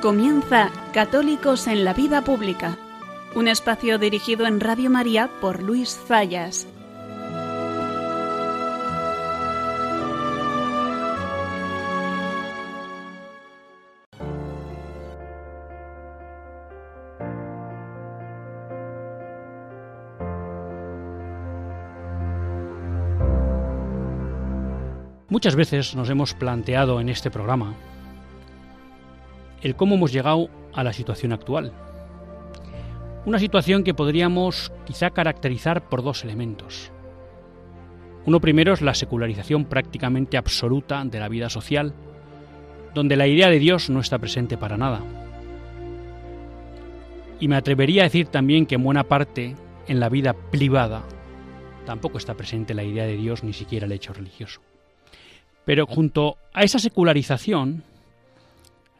Comienza Católicos en la Vida Pública, un espacio dirigido en Radio María por Luis Zayas. Muchas veces nos hemos planteado en este programa el cómo hemos llegado a la situación actual. Una situación que podríamos quizá caracterizar por dos elementos. Uno primero es la secularización prácticamente absoluta de la vida social, donde la idea de Dios no está presente para nada. Y me atrevería a decir también que en buena parte en la vida privada tampoco está presente la idea de Dios ni siquiera el hecho religioso. Pero junto a esa secularización,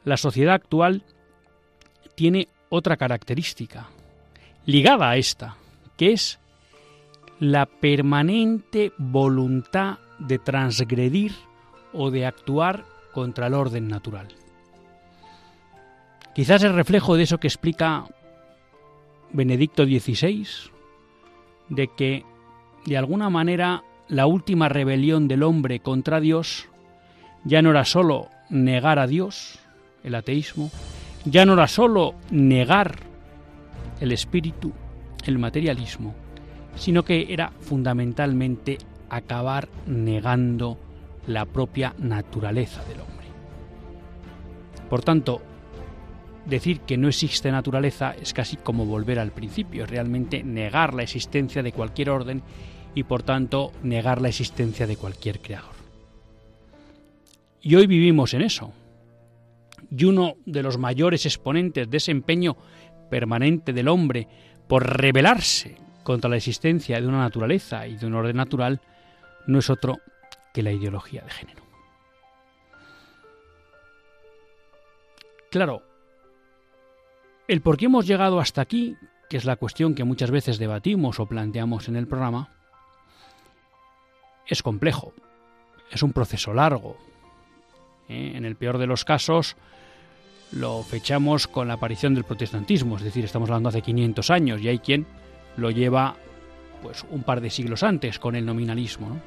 la sociedad actual tiene otra característica ligada a esta, que es la permanente voluntad de transgredir o de actuar contra el orden natural. Quizás el reflejo de eso que explica Benedicto XVI, de que de alguna manera la última rebelión del hombre contra Dios ya no era sólo negar a Dios, el ateísmo, ya no era sólo negar el espíritu, el materialismo, sino que era fundamentalmente acabar negando la propia naturaleza del hombre. Por tanto, decir que no existe naturaleza es casi como volver al principio, es realmente negar la existencia de cualquier orden y por tanto negar la existencia de cualquier creador. Y hoy vivimos en eso, y uno de los mayores exponentes de ese empeño permanente del hombre por rebelarse contra la existencia de una naturaleza y de un orden natural no es otro que la ideología de género. Claro, el por qué hemos llegado hasta aquí, que es la cuestión que muchas veces debatimos o planteamos en el programa, es complejo, es un proceso largo. ¿eh? En el peor de los casos, lo fechamos con la aparición del protestantismo, es decir, estamos hablando hace 500 años y hay quien lo lleva pues un par de siglos antes con el nominalismo.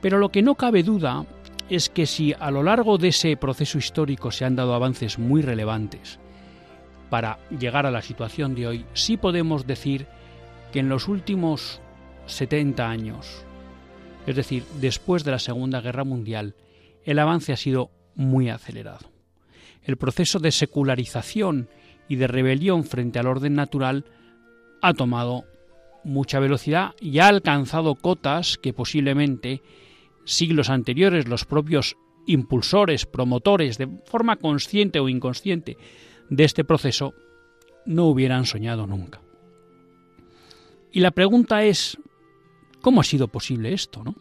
Pero lo que no cabe duda es que si a lo largo de ese proceso histórico se han dado avances muy relevantes para llegar a la situación de hoy, sí podemos decir que en los últimos 70 años, es decir, después de la Segunda Guerra Mundial, el avance ha sido muy acelerado el proceso de secularización y de rebelión frente al orden natural ha tomado mucha velocidad y ha alcanzado cotas que posiblemente siglos anteriores los propios impulsores, promotores, de forma consciente o inconsciente de este proceso, no hubieran soñado nunca. Y la pregunta es, ¿cómo ha sido posible esto? ¿no?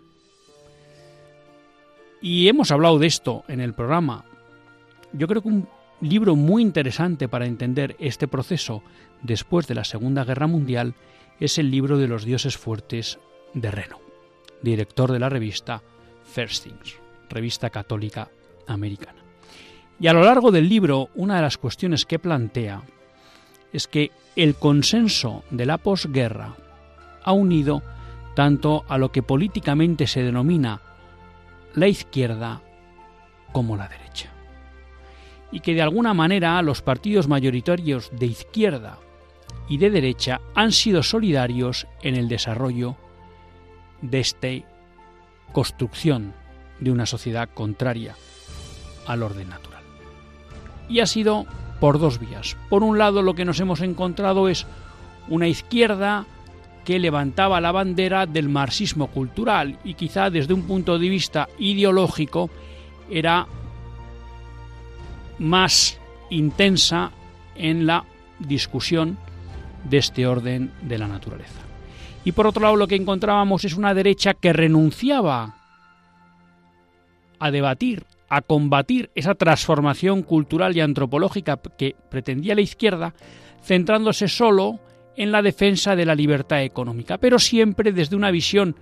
Y hemos hablado de esto en el programa yo creo que un libro muy interesante para entender este proceso después de la Segunda Guerra Mundial es el libro de los dioses fuertes de Reno, director de la revista First Things, revista católica americana. Y a lo largo del libro, una de las cuestiones que plantea es que el consenso de la posguerra ha unido tanto a lo que políticamente se denomina la izquierda como la derecha y que de alguna manera los partidos mayoritarios de izquierda y de derecha han sido solidarios en el desarrollo de esta construcción de una sociedad contraria al orden natural. Y ha sido por dos vías. Por un lado lo que nos hemos encontrado es una izquierda que levantaba la bandera del marxismo cultural y quizá desde un punto de vista ideológico era más intensa en la discusión de este orden de la naturaleza. Y por otro lado lo que encontrábamos es una derecha que renunciaba a debatir, a combatir esa transformación cultural y antropológica que pretendía la izquierda, centrándose solo en la defensa de la libertad económica, pero siempre desde una visión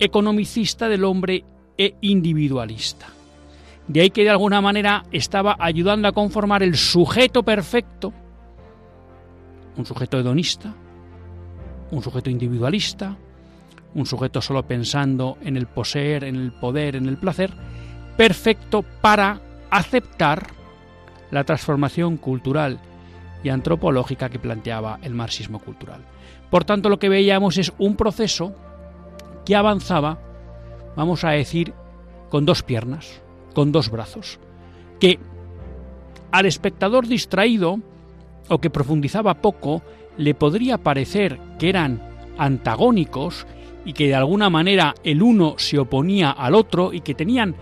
economicista del hombre e individualista De ahí que de alguna manera estaba ayudando a conformar el sujeto perfecto, un sujeto hedonista, un sujeto individualista, un sujeto solo pensando en el poseer, en el poder, en el placer, perfecto para aceptar la transformación cultural y antropológica que planteaba el marxismo cultural. Por tanto, lo que veíamos es un proceso que avanzaba, vamos a decir, con dos piernas, con dos brazos, que al espectador distraído o que profundizaba poco le podría parecer que eran antagónicos y que de alguna manera el uno se oponía al otro y que tenían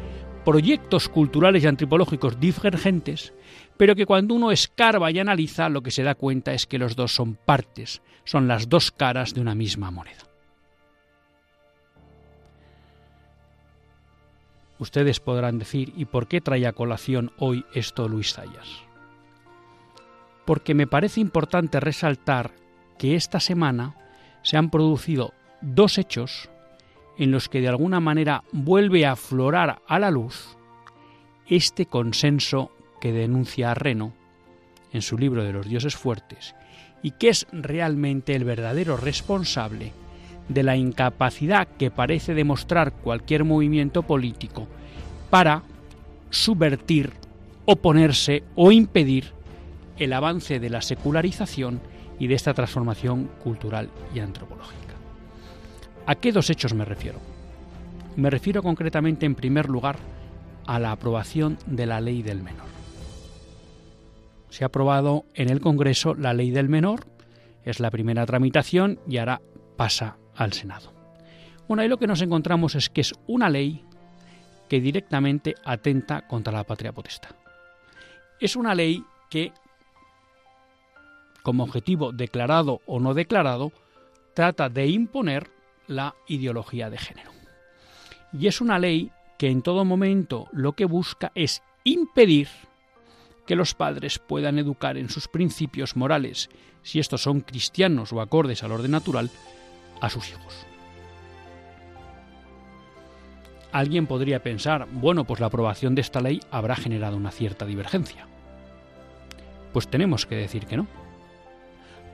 proyectos culturales y antropológicos divergentes, pero que cuando uno escarba y analiza lo que se da cuenta es que los dos son partes, son las dos caras de una misma moneda. Ustedes podrán decir, ¿y por qué trae a colación hoy esto Luis Zayas? Porque me parece importante resaltar que esta semana se han producido dos hechos en los que de alguna manera vuelve a aflorar a la luz este consenso que denuncia Reno en su libro de los dioses fuertes y que es realmente el verdadero responsable de la incapacidad que parece demostrar cualquier movimiento político para subvertir, oponerse o impedir el avance de la secularización y de esta transformación cultural y antropológica. ¿A qué dos hechos me refiero? Me refiero concretamente en primer lugar a la aprobación de la ley del menor. Se ha aprobado en el Congreso la ley del menor, es la primera tramitación y ahora pasa al Senado. Bueno, ahí lo que nos encontramos es que es una ley que directamente atenta contra la patria potestad. Es una ley que, como objetivo declarado o no declarado, trata de imponer la ideología de género. Y es una ley que en todo momento lo que busca es impedir que los padres puedan educar en sus principios morales, si estos son cristianos o acordes al orden natural, a sus hijos. Alguien podría pensar, bueno, pues la aprobación de esta ley habrá generado una cierta divergencia. Pues tenemos que decir que no.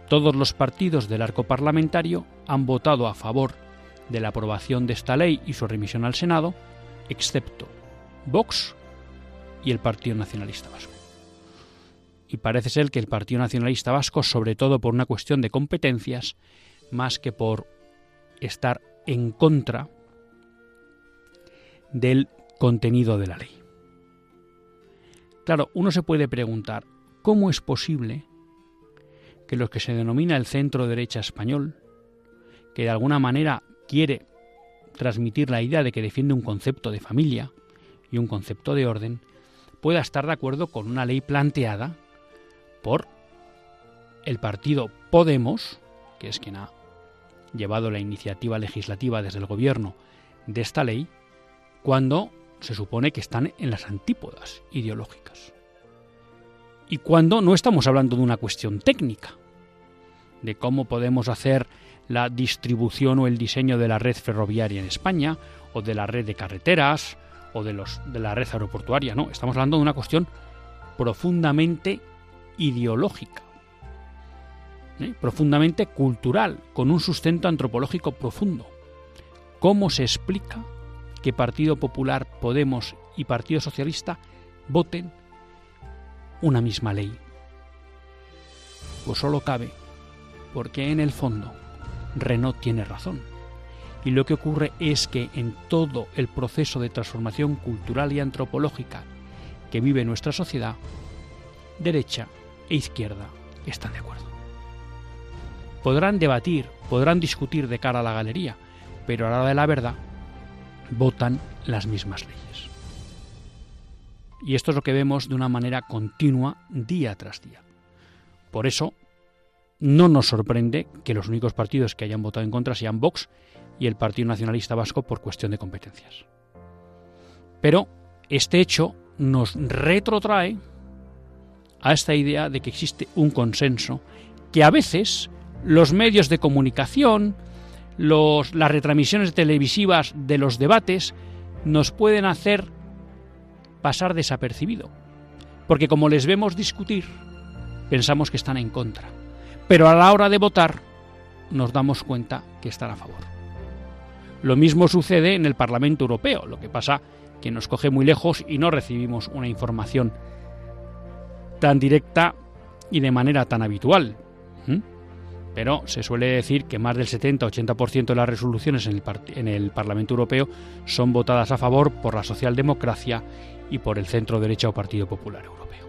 Todos los partidos del arco parlamentario han votado a favor de la aprobación de esta ley y su remisión al Senado, excepto Vox y el Partido Nacionalista Vasco. Y parece ser que el Partido Nacionalista Vasco, sobre todo por una cuestión de competencias, más que por estar en contra del contenido de la ley. Claro, uno se puede preguntar, ¿cómo es posible que lo que se denomina el centro derecha español, que de alguna manera quiere transmitir la idea de que defiende un concepto de familia y un concepto de orden, pueda estar de acuerdo con una ley planteada por el partido Podemos, que es quien ha llevado la iniciativa legislativa desde el gobierno de esta ley, cuando se supone que están en las antípodas ideológicas. Y cuando no estamos hablando de una cuestión técnica, de cómo podemos hacer la distribución o el diseño de la red ferroviaria en España, o de la red de carreteras, o de, los, de la red aeroportuaria, no, estamos hablando de una cuestión profundamente ideológica, ¿eh? profundamente cultural, con un sustento antropológico profundo. ¿Cómo se explica que Partido Popular, Podemos y Partido Socialista voten una misma ley? Pues solo cabe porque en el fondo Renault tiene razón. Y lo que ocurre es que en todo el proceso de transformación cultural y antropológica que vive nuestra sociedad, derecha e izquierda están de acuerdo. Podrán debatir, podrán discutir de cara a la galería, pero a la hora de la verdad votan las mismas leyes. Y esto es lo que vemos de una manera continua día tras día. Por eso, no nos sorprende que los únicos partidos que hayan votado en contra sean Vox y el Partido Nacionalista Vasco por cuestión de competencias. Pero este hecho nos retrotrae a esta idea de que existe un consenso que a veces los medios de comunicación, las retransmisiones televisivas de los debates nos pueden hacer pasar desapercibido, porque como les vemos discutir, pensamos que están en contra, pero a la hora de votar nos damos cuenta que están a favor. Lo mismo sucede en el Parlamento Europeo, lo que pasa que nos coge muy lejos y no recibimos una información tan directa y de manera tan habitual. Pero se suele decir que más del 70-80% de las resoluciones en el, en el, Parlamento Europeo son votadas a favor por la socialdemocracia y por el centro derecha o Partido Popular Europeo.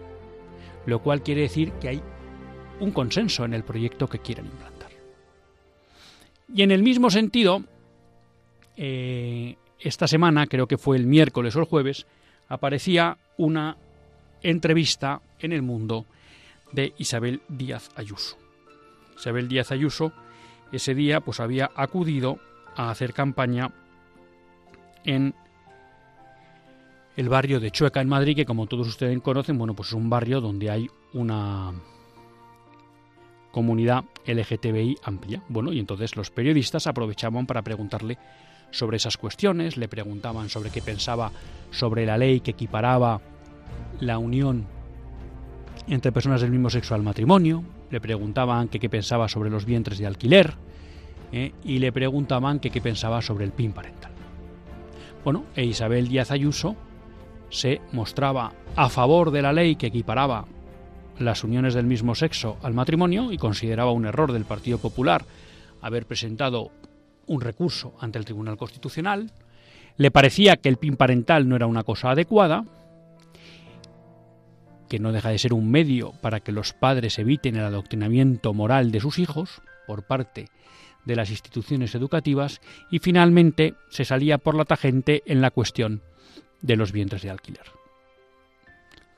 Lo cual quiere decir que hay un consenso en el proyecto que quieren implantar. Y en el mismo sentido, eh, esta semana, creo que fue el miércoles o el jueves, aparecía una entrevista en el mundo de Isabel Díaz Ayuso. Isabel Díaz Ayuso ese día pues había acudido a hacer campaña en el barrio de Chueca en Madrid, que como todos ustedes conocen, bueno, pues es un barrio donde hay una comunidad LGTBI amplia. Bueno, y entonces los periodistas aprovechaban para preguntarle sobre esas cuestiones, le preguntaban sobre qué pensaba sobre la ley que equiparaba la unión entre personas del mismo sexo al matrimonio, le preguntaban qué pensaba sobre los vientres de alquiler ¿eh? y le preguntaban qué pensaba sobre el PIN parental. Bueno, e Isabel Díaz Ayuso se mostraba a favor de la ley que equiparaba las uniones del mismo sexo al matrimonio y consideraba un error del Partido Popular haber presentado un recurso ante el Tribunal Constitucional, le parecía que el PIN parental no era una cosa adecuada, que no deja de ser un medio para que los padres eviten el adoctrinamiento moral de sus hijos por parte de las instituciones educativas y finalmente se salía por la tangente en la cuestión de los vientres de alquiler.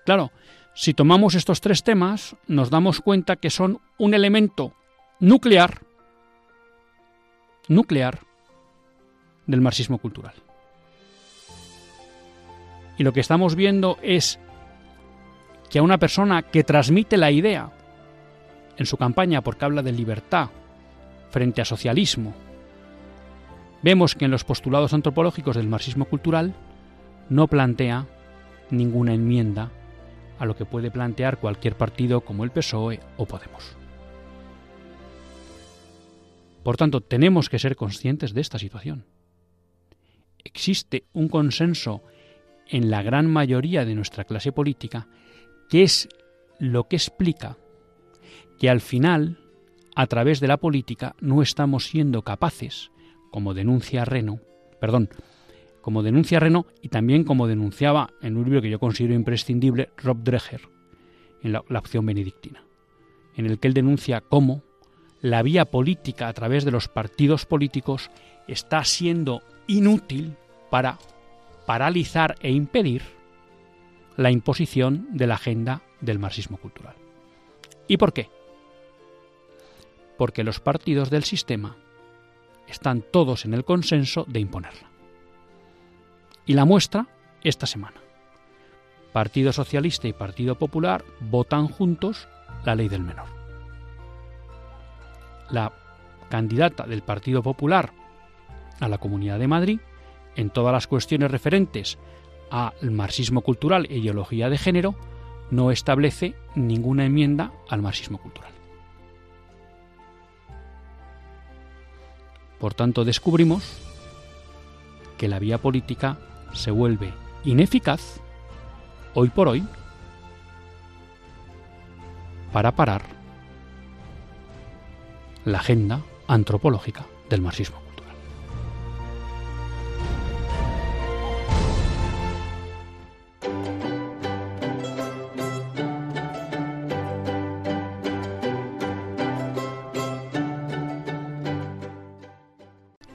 Claro, si tomamos estos tres temas, nos damos cuenta que son un elemento nuclear, nuclear del marxismo cultural. Y lo que estamos viendo es que a una persona que transmite la idea en su campaña porque habla de libertad frente a socialismo, vemos que en los postulados antropológicos del marxismo cultural no plantea ninguna enmienda a lo que puede plantear cualquier partido como el PSOE o Podemos. Por tanto, tenemos que ser conscientes de esta situación. Existe un consenso en la gran mayoría de nuestra clase política que es lo que explica que al final, a través de la política, no estamos siendo capaces, como denuncia Reno, perdón, como denuncia Reno y también como denunciaba en un libro que yo considero imprescindible Rob Dreher, en la, la opción benedictina, en el que él denuncia cómo la vía política a través de los partidos políticos está siendo inútil para paralizar e impedir la imposición de la agenda del marxismo cultural. ¿Y por qué? Porque los partidos del sistema están todos en el consenso de imponerla. Y la muestra esta semana. Partido Socialista y Partido Popular votan juntos la ley del menor. La candidata del Partido Popular a la Comunidad de Madrid, en todas las cuestiones referentes al marxismo cultural e ideología de género, no establece ninguna enmienda al marxismo cultural. Por tanto, descubrimos que la vía política se vuelve ineficaz hoy por hoy para parar la agenda antropológica del marxismo.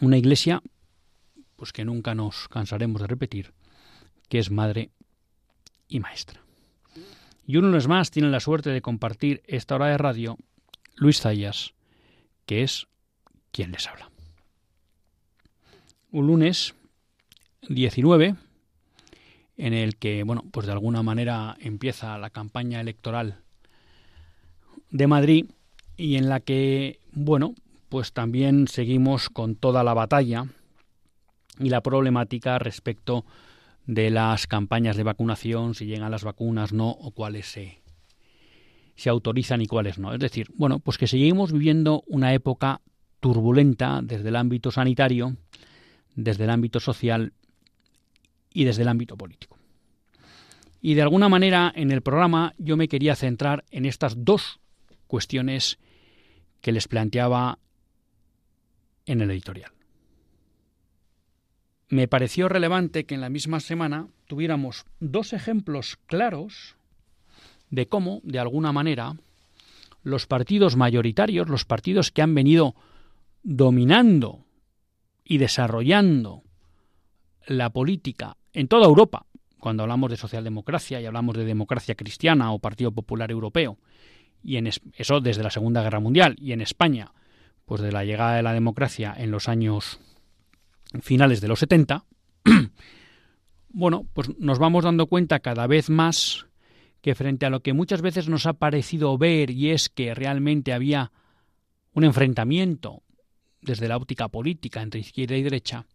Una iglesia, pues que nunca nos cansaremos de repetir, que es madre y maestra. Y uno es más tiene la suerte de compartir esta hora de radio, Luis Zayas, que es quien les habla. Un lunes 19, en el que, bueno, pues de alguna manera empieza la campaña electoral de Madrid y en la que, bueno, pues también seguimos con toda la batalla y la problemática respecto de las campañas de vacunación, si llegan las vacunas, no, o cuáles se, se autorizan y cuáles no. Es decir, bueno, pues que seguimos viviendo una época turbulenta desde el ámbito sanitario, desde el ámbito social y desde el ámbito político. Y de alguna manera en el programa yo me quería centrar en estas dos cuestiones que les planteaba en el editorial. Me pareció relevante que en la misma semana tuviéramos dos ejemplos claros de cómo, de alguna manera, los partidos mayoritarios, los partidos que han venido dominando y desarrollando la política en toda Europa, cuando hablamos de socialdemocracia y hablamos de democracia cristiana o Partido Popular Europeo, y en eso desde la Segunda Guerra Mundial, y en España, pues de la llegada de la democracia en los años finales de los 70, bueno, pues nos vamos dando cuenta cada vez más que frente a lo que muchas veces nos ha parecido ver y es que realmente había un enfrentamiento desde la óptica política entre izquierda y derecha,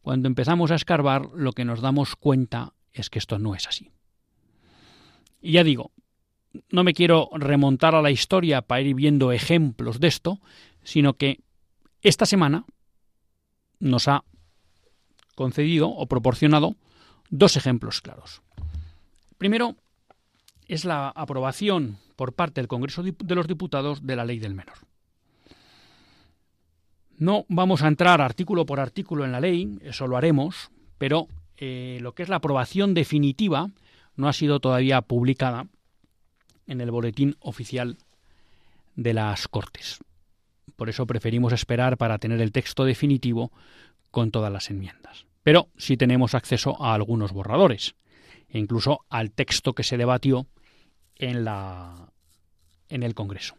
cuando empezamos a escarbar, lo que nos damos cuenta es que esto no es así. Y ya digo, no me quiero remontar a la historia para ir viendo ejemplos de esto, sino que esta semana nos ha concedido o proporcionado dos ejemplos claros. Primero es la aprobación por parte del Congreso de los Diputados de la ley del menor. No vamos a entrar artículo por artículo en la ley, eso lo haremos, pero eh, lo que es la aprobación definitiva no ha sido todavía publicada en el boletín oficial de las Cortes. Por eso preferimos esperar para tener el texto definitivo con todas las enmiendas. Pero sí tenemos acceso a algunos borradores e incluso al texto que se debatió en, en el Congreso.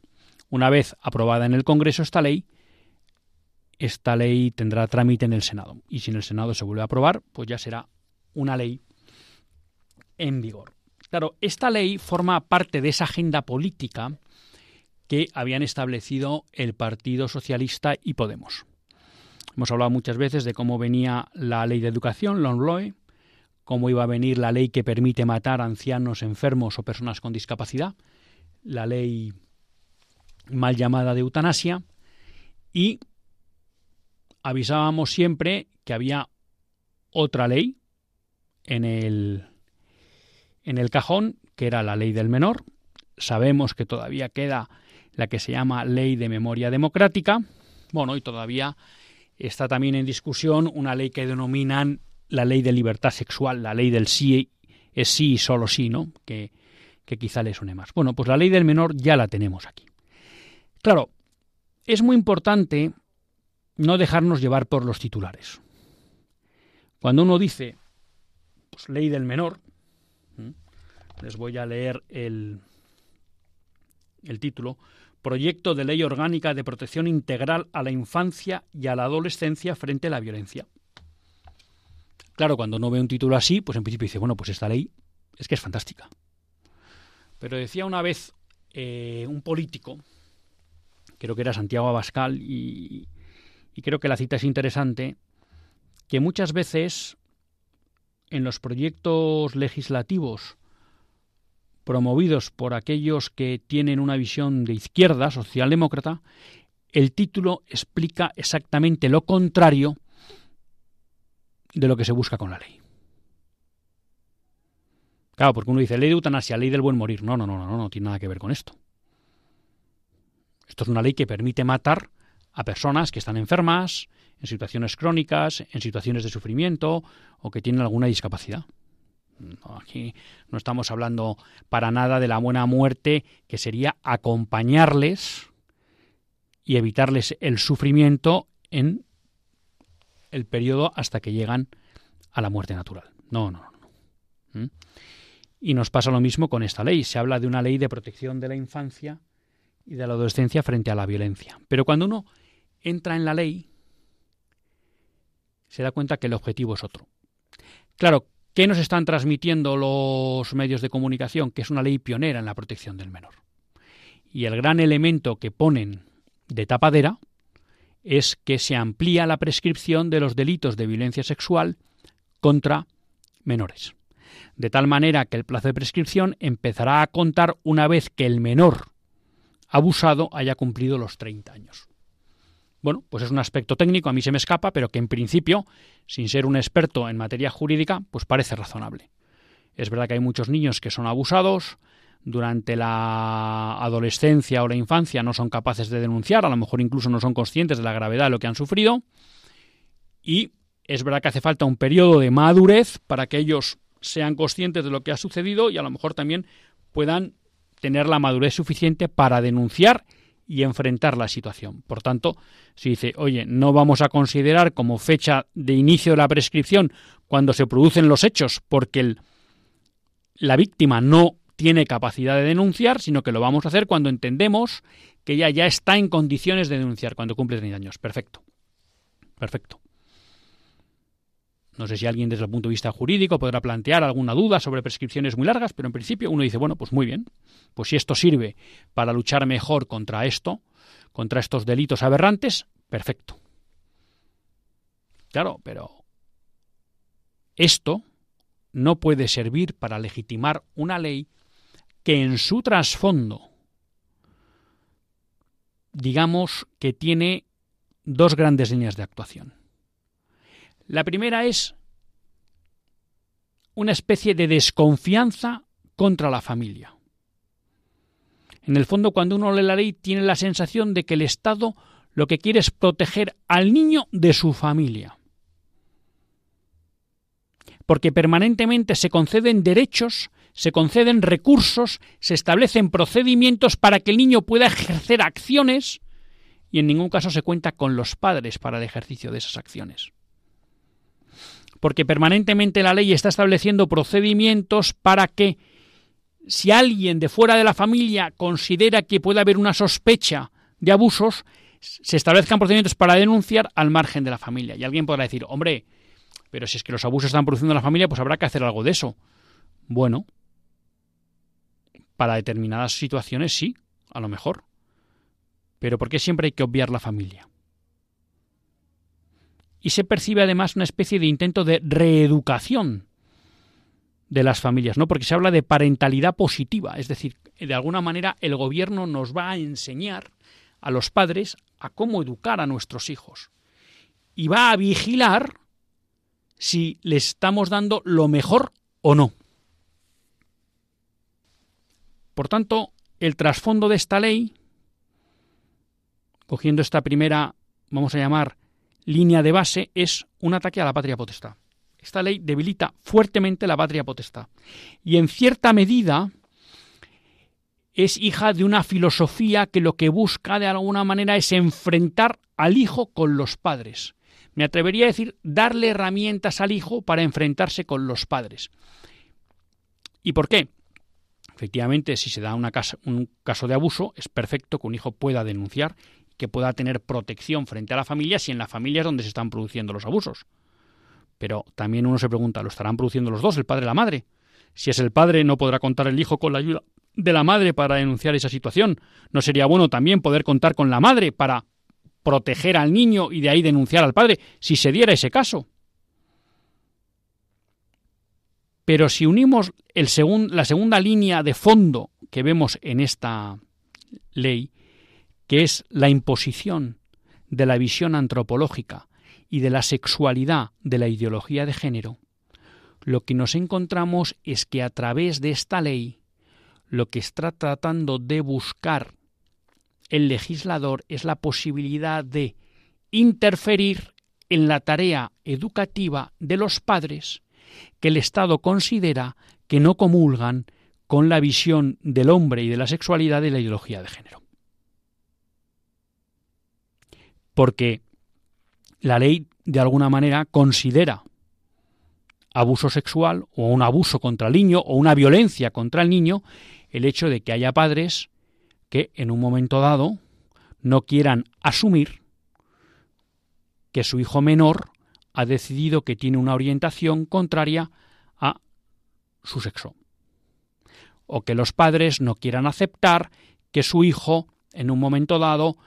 Una vez aprobada en el Congreso esta ley, esta ley tendrá trámite en el Senado. Y si en el Senado se vuelve a aprobar, pues ya será una ley en vigor. Claro, esta ley forma parte de esa agenda política que habían establecido el Partido Socialista y Podemos. Hemos hablado muchas veces de cómo venía la ley de educación, la ONLOE, cómo iba a venir la ley que permite matar a ancianos enfermos o personas con discapacidad, la ley mal llamada de eutanasia, y avisábamos siempre que había otra ley en el, en el cajón, que era la ley del menor. Sabemos que todavía queda la que se llama ley de memoria democrática. Bueno, y todavía está también en discusión una ley que denominan la ley de libertad sexual, la ley del sí es sí y solo sí, ¿no? Que, que quizá le suene más. Bueno, pues la ley del menor ya la tenemos aquí. Claro, es muy importante no dejarnos llevar por los titulares. Cuando uno dice, pues ley del menor, les voy a leer el, el título, Proyecto de Ley Orgánica de Protección Integral a la Infancia y a la Adolescencia frente a la Violencia. Claro, cuando uno ve un título así, pues en principio dice, bueno, pues esta ley es que es fantástica. Pero decía una vez eh, un político, creo que era Santiago Abascal, y, y creo que la cita es interesante, que muchas veces en los proyectos legislativos promovidos por aquellos que tienen una visión de izquierda, socialdemócrata, el título explica exactamente lo contrario de lo que se busca con la ley. Claro, porque uno dice ley de eutanasia, ley del buen morir. No, no, no, no, no, no tiene nada que ver con esto. Esto es una ley que permite matar a personas que están enfermas, en situaciones crónicas, en situaciones de sufrimiento o que tienen alguna discapacidad. Aquí no estamos hablando para nada de la buena muerte, que sería acompañarles y evitarles el sufrimiento en el periodo hasta que llegan a la muerte natural. No, no, no. Y nos pasa lo mismo con esta ley. Se habla de una ley de protección de la infancia y de la adolescencia frente a la violencia. Pero cuando uno entra en la ley, se da cuenta que el objetivo es otro. Claro, ¿qué nos están transmitiendo los medios de comunicación? Que es una ley pionera en la protección del menor. Y el gran elemento que ponen de tapadera es que se amplía la prescripción de los delitos de violencia sexual contra menores. De tal manera que el plazo de prescripción empezará a contar una vez que el menor abusado haya cumplido los 30 años. Bueno, pues es un aspecto técnico, a mí se me escapa, pero que en principio, sin ser un experto en materia jurídica, pues parece razonable. Es verdad que hay muchos niños que son abusados, durante la adolescencia o la infancia no son capaces de denunciar, a lo mejor incluso no son conscientes de la gravedad de lo que han sufrido, y es verdad que hace falta un periodo de madurez para que ellos sean conscientes de lo que ha sucedido y a lo mejor también puedan tener la madurez suficiente para denunciar y enfrentar la situación. Por tanto, si dice, oye, no vamos a considerar como fecha de inicio de la prescripción cuando se producen los hechos porque la víctima no tiene capacidad de denunciar, sino que lo vamos a hacer cuando entendemos que ella ya está en condiciones de denunciar, cuando cumple 30 años. Perfecto. Perfecto. No sé si alguien desde el punto de vista jurídico podrá plantear alguna duda sobre prescripciones muy largas, pero en principio uno dice, bueno, pues muy bien, pues si esto sirve para luchar mejor contra esto, contra estos delitos aberrantes, perfecto. Claro, pero esto no puede servir para legitimar una ley que en su trasfondo, digamos que tiene dos grandes líneas de actuación. La primera es una especie de desconfianza contra la familia. En el fondo, cuando uno lee la ley, tiene la sensación de que el Estado lo que quiere es proteger al niño de su familia. Porque permanentemente se conceden derechos, se conceden recursos, se establecen procedimientos para que el niño pueda ejercer acciones y en ningún caso se cuenta con los padres para el ejercicio de esas acciones porque permanentemente la ley está estableciendo procedimientos para que si alguien de fuera de la familia considera que puede haber una sospecha de abusos, se establezcan procedimientos para denunciar al margen de la familia. Y alguien podrá decir, hombre, pero si es que los abusos están produciendo en la familia, pues habrá que hacer algo de eso. Bueno, para determinadas situaciones sí, a lo mejor. Pero ¿por qué siempre hay que obviar la familia? Y se percibe además una especie de intento de reeducación de las familias, ¿no? Porque se habla de parentalidad positiva, es decir, de alguna manera el gobierno nos va a enseñar a los padres a cómo educar a nuestros hijos y va a vigilar si les estamos dando lo mejor o no. Por tanto, el trasfondo de esta ley, cogiendo esta primera, vamos a llamar, línea de base es un ataque a la patria potestad. Esta ley debilita fuertemente la patria potestad. Y en cierta medida es hija de una filosofía que lo que busca de alguna manera es enfrentar al hijo con los padres. Me atrevería a decir darle herramientas al hijo para enfrentarse con los padres. ¿Y por qué? Efectivamente, si se da un caso de abuso, es perfecto que un hijo pueda denunciar que pueda tener protección frente a la familia si en la familia es donde se están produciendo los abusos. Pero también uno se pregunta, ¿lo estarán produciendo los dos, el padre y la madre? Si es el padre, no podrá contar el hijo con la ayuda de la madre para denunciar esa situación. ¿No sería bueno también poder contar con la madre para proteger al niño y de ahí denunciar al padre si se diera ese caso? Pero si unimos la segunda línea de fondo que vemos en esta ley, que es la imposición de la visión antropológica y de la sexualidad de la ideología de género, lo que nos encontramos es que a través de esta ley lo que está tratando de buscar el legislador es la posibilidad de interferir en la tarea educativa de los padres que el Estado considera que no comulgan con la visión del hombre y de la sexualidad de la ideología de género porque la ley de alguna manera considera abuso sexual o un abuso contra el niño o una violencia contra el niño el hecho de que haya padres que en un momento dado no quieran asumir que su hijo menor ha decidido que tiene una orientación contraria a su sexo. O que los padres no quieran aceptar que su hijo en un momento dado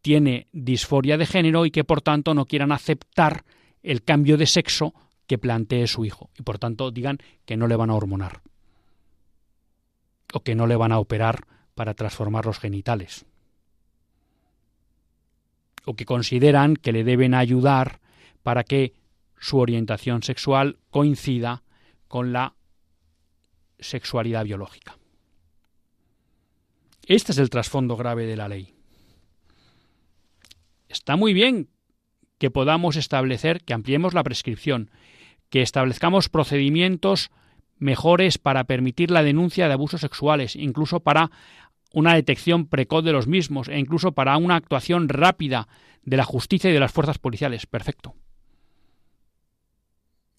tiene disforia de género y que por tanto no quieran aceptar el cambio de sexo que plantee su hijo y por tanto digan que no le van a hormonar o que no le van a operar para transformar los genitales o que consideran que le deben ayudar para que su orientación sexual coincida con la sexualidad biológica. Este es el trasfondo grave de la ley. Está muy bien que podamos establecer, que ampliemos la prescripción, que establezcamos procedimientos mejores para permitir la denuncia de abusos sexuales, incluso para una detección precoz de los mismos e incluso para una actuación rápida de la justicia y de las fuerzas policiales. Perfecto.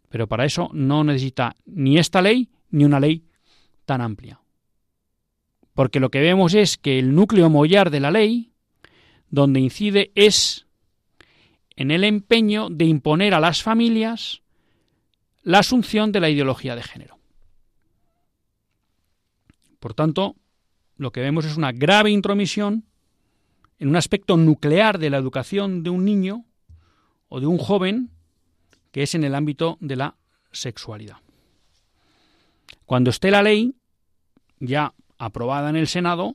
Pero para eso no necesita ni esta ley ni una ley tan amplia. Porque lo que vemos es que el núcleo mollar de la ley, donde incide es en el empeño de imponer a las familias la asunción de la ideología de género. Por tanto, lo que vemos es una grave intromisión en un aspecto nuclear de la educación de un niño o de un joven, que es en el ámbito de la sexualidad. Cuando esté la ley, ya aprobada en el Senado,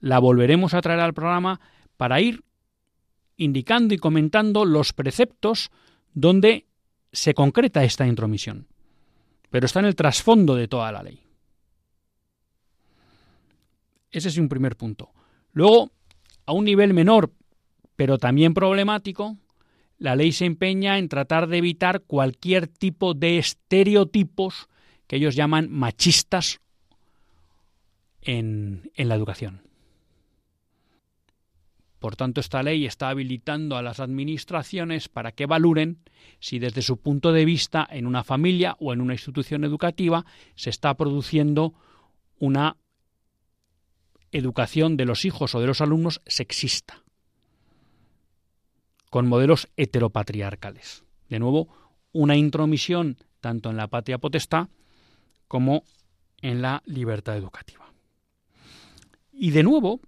la volveremos a traer al programa para ir indicando y comentando los preceptos donde se concreta esta intromisión. Pero está en el trasfondo de toda la ley. Ese es un primer punto. Luego, a un nivel menor, pero también problemático, la ley se empeña en tratar de evitar cualquier tipo de estereotipos que ellos llaman machistas en, en la educación. Por tanto, esta ley está habilitando a las administraciones para que valoren si desde su punto de vista en una familia o en una institución educativa se está produciendo una educación de los hijos o de los alumnos sexista, con modelos heteropatriarcales. De nuevo, una intromisión tanto en la patria potestad como en la libertad educativa. Y de nuevo,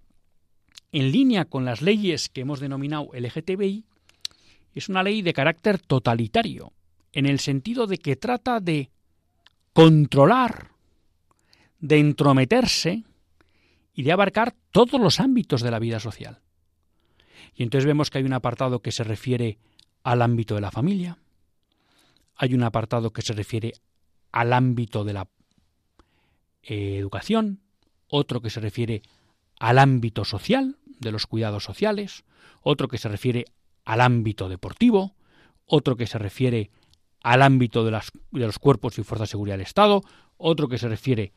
en línea con las leyes que hemos denominado LGTBI, es una ley de carácter totalitario, en el sentido de que trata de controlar, de entrometerse y de abarcar todos los ámbitos de la vida social. Y entonces vemos que hay un apartado que se refiere al ámbito de la familia, hay un apartado que se refiere al ámbito de la eh, educación, otro que se refiere al ámbito social, de los cuidados sociales, otro que se refiere al ámbito deportivo, otro que se refiere al ámbito de, las, de los cuerpos y fuerzas de seguridad del Estado, otro que se refiere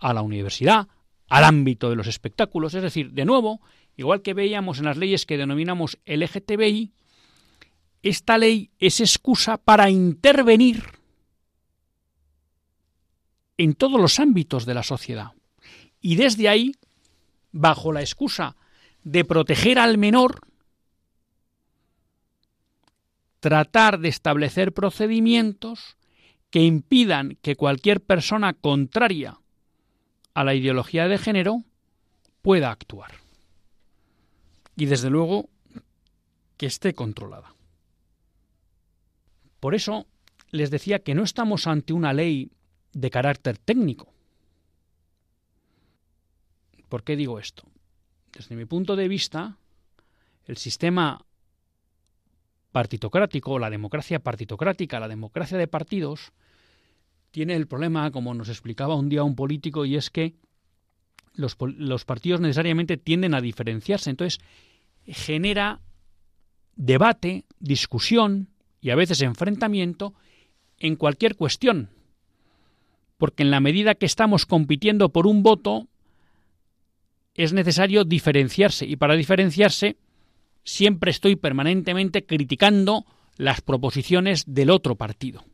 a la universidad, al ámbito de los espectáculos. Es decir, de nuevo, igual que veíamos en las leyes que denominamos LGTBI, esta ley es excusa para intervenir en todos los ámbitos de la sociedad. Y desde ahí, bajo la excusa de proteger al menor, tratar de establecer procedimientos que impidan que cualquier persona contraria a la ideología de género pueda actuar. Y desde luego que esté controlada. Por eso les decía que no estamos ante una ley de carácter técnico. ¿Por qué digo esto? Desde mi punto de vista, el sistema partitocrático, la democracia partitocrática, la democracia de partidos, tiene el problema, como nos explicaba un día un político, y es que los, los partidos necesariamente tienden a diferenciarse. Entonces, genera debate, discusión y a veces enfrentamiento en cualquier cuestión. Porque en la medida que estamos compitiendo por un voto, es necesario diferenciarse y para diferenciarse siempre estoy permanentemente criticando las proposiciones del otro partido,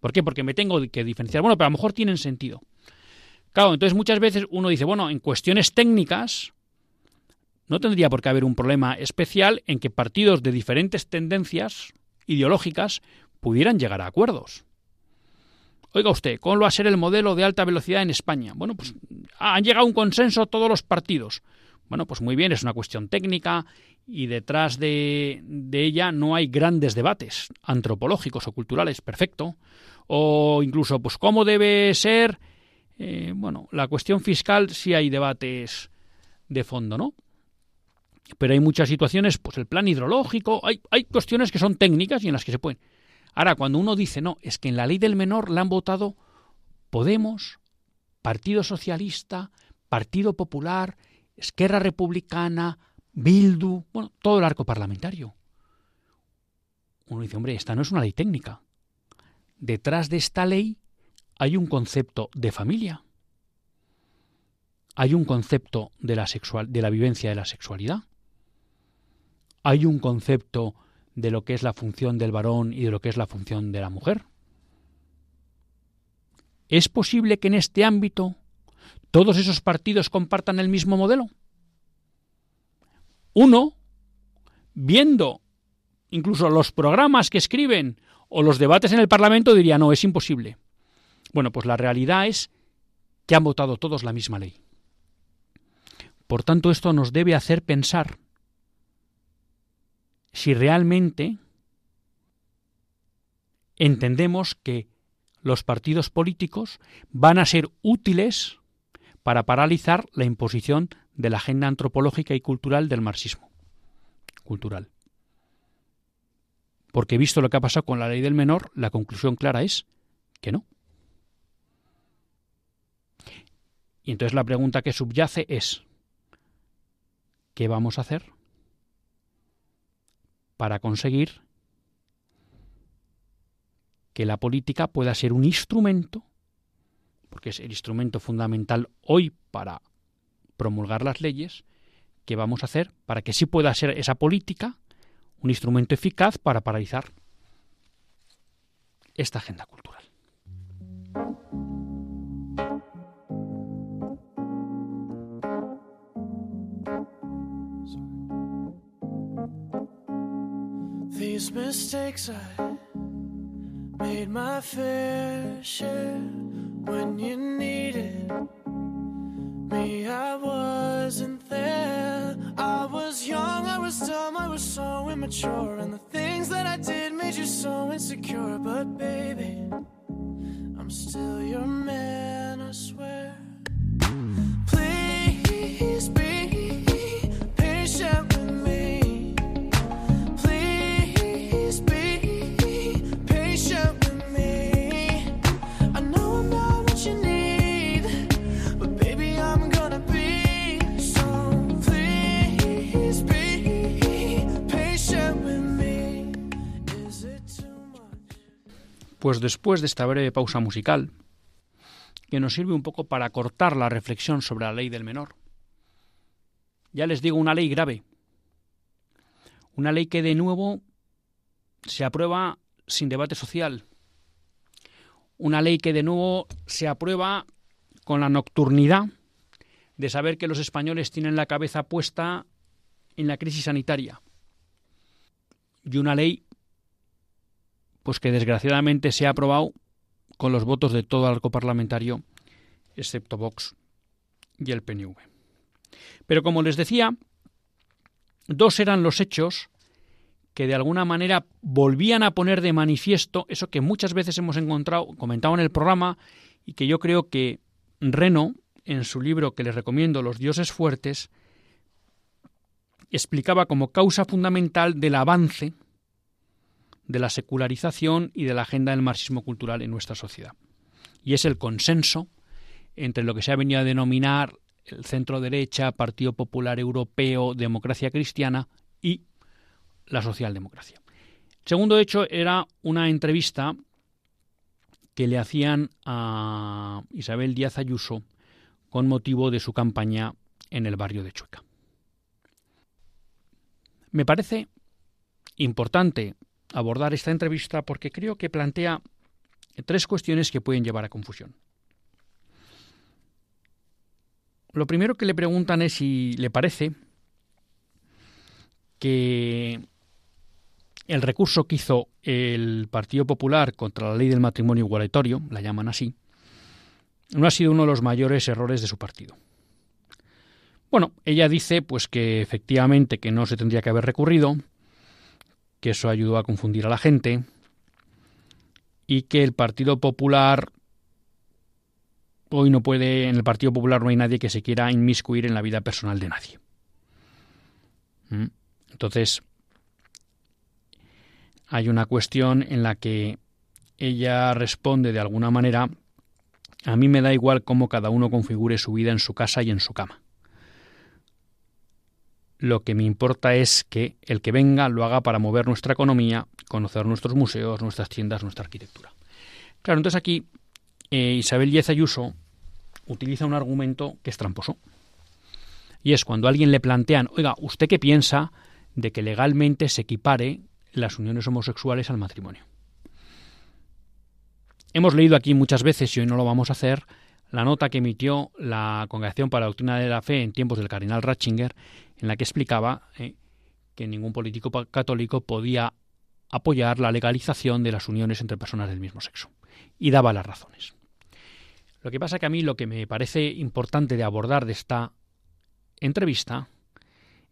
¿Por qué? Porque me tengo que diferenciar. Bueno, pero a lo mejor tienen sentido. Claro, entonces muchas veces uno dice, bueno, en cuestiones técnicas no tendría por qué haber un problema especial en que partidos de diferentes tendencias ideológicas pudieran llegar a acuerdos. Oiga usted, ¿cómo va a ser el modelo de alta velocidad en España? Bueno, pues han llegado a un consenso todos los partidos. Bueno, pues muy bien, es una cuestión técnica y detrás de, ella no hay grandes debates antropológicos o culturales, perfecto. O incluso, pues, ¿cómo debe ser? Eh, bueno, la cuestión fiscal sí hay debates de fondo, ¿no? Pero hay muchas situaciones, pues el plan hidrológico, hay, hay cuestiones que son técnicas y en las que se pueden. Ahora, cuando uno dice, no, es que en la ley del menor la han votado Podemos, Partido Socialista, Partido Popular, Esquerra Republicana, Bildu, bueno, todo el arco parlamentario. Uno dice, hombre, esta no es una ley técnica. Detrás de esta ley hay un concepto de familia. Hay un concepto de la, sexual, de la vivencia de la sexualidad. Hay un concepto de lo que es la función del varón y de lo que es la función de la mujer. ¿Es posible que en este ámbito todos esos partidos compartan el mismo modelo? Uno, viendo incluso los programas que escriben o los debates en el Parlamento, diría, no, es imposible. Bueno, pues la realidad es que han votado todos la misma ley. Por tanto, esto nos debe hacer pensar si realmente entendemos que los partidos políticos van a ser útiles para paralizar la imposición de la agenda antropológica y cultural del marxismo cultural. Porque visto lo que ha pasado con la ley del menor, la conclusión clara es que no. Y entonces la pregunta que subyace es, ¿qué vamos a hacer para conseguir que la política pueda ser un instrumento, porque es el instrumento fundamental hoy para promulgar las leyes, que vamos a hacer para que sí pueda ser esa política un instrumento eficaz para paralizar esta agenda cultural. These mistakes I made my fair share when you needed me. I wasn't there. I was young, I was dumb, I was so immature, and the things that I did made you so insecure. But baby, I'm still your man, I swear. Please be Pues después de esta breve pausa musical, que nos sirve un poco para cortar la reflexión sobre la ley del menor, ya les digo una ley grave, una ley que de nuevo se aprueba sin debate social, una ley que de nuevo se aprueba con la nocturnidad de saber que los españoles tienen la cabeza puesta en la crisis sanitaria. Y una ley pues que desgraciadamente se ha aprobado con los votos de todo el arco parlamentario, excepto Vox y el PNV. Pero como les decía, dos eran los hechos que de alguna manera volvían a poner de manifiesto eso que muchas veces hemos encontrado, comentado en el programa, y que yo creo que Reno, en su libro que les recomiendo, Los dioses fuertes, explicaba como causa fundamental del avance de la secularización y de la agenda del marxismo cultural en nuestra sociedad. Y es el consenso entre lo que se ha venido a denominar el centro derecha, Partido Popular Europeo, democracia cristiana y la socialdemocracia. Segundo hecho era una entrevista que le hacían a Isabel Díaz Ayuso con motivo de su campaña en el barrio de Chueca. Me parece importante abordar esta entrevista porque creo que plantea tres cuestiones que pueden llevar a confusión. Lo primero que le preguntan es si le parece que el recurso que hizo el Partido Popular contra la ley del matrimonio igualatorio, la llaman así, no ha sido uno de los mayores errores de su partido. Bueno, ella dice pues que efectivamente que no se tendría que haber recurrido, que eso ayudó a confundir a la gente y que el Partido Popular hoy no puede, en el Partido Popular no hay nadie que se quiera inmiscuir en la vida personal de nadie. ¿Mm? Entonces, hay una cuestión en la que ella responde de alguna manera, a mí me da igual cómo cada uno configure su vida en su casa y en su cama. Lo que me importa es que el que venga lo haga para mover nuestra economía, conocer nuestros museos, nuestras tiendas, nuestra arquitectura. Claro, entonces aquí eh, Isabel Díaz Ayuso utiliza un argumento que es tramposo. Y es cuando a alguien le plantean, oiga, ¿usted qué piensa de que legalmente se equipare las uniones homosexuales al matrimonio. Hemos leído aquí muchas veces, y hoy no lo vamos a hacer, la nota que emitió la Congregación para la Doctrina de la Fe en tiempos del cardenal Ratzinger, en la que explicaba eh, que ningún político católico podía apoyar la legalización de las uniones entre personas del mismo sexo. Y daba las razones. Lo que pasa que a mí lo que me parece importante de abordar de esta entrevista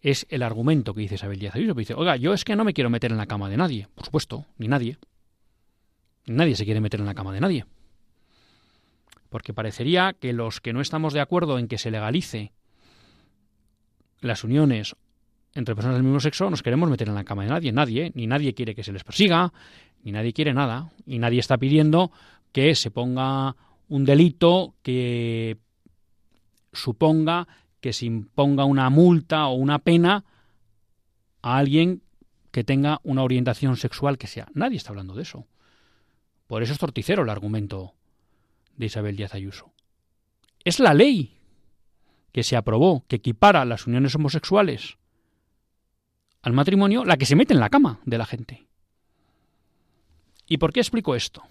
es el argumento que dice Isabel Díaz Ayuso. dice, oiga, yo es que no me quiero meter en la cama de nadie. Por supuesto, ni nadie. Nadie se quiere meter en la cama de nadie. Porque parecería que los que no estamos de acuerdo en que se legalice las uniones entre personas del mismo sexo nos queremos meter en la cama de nadie. Nadie, ni nadie quiere que se les persiga, ni nadie quiere nada. Y nadie está pidiendo que se ponga un delito que suponga que se imponga una multa o una pena a alguien que tenga una orientación sexual que sea. Nadie está hablando de eso. Por eso es torticero el argumento de Isabel Díaz Ayuso. Es la ley que se aprobó, que equipara las uniones homosexuales al matrimonio, la que se mete en la cama de la gente. ¿Y por qué explico esto?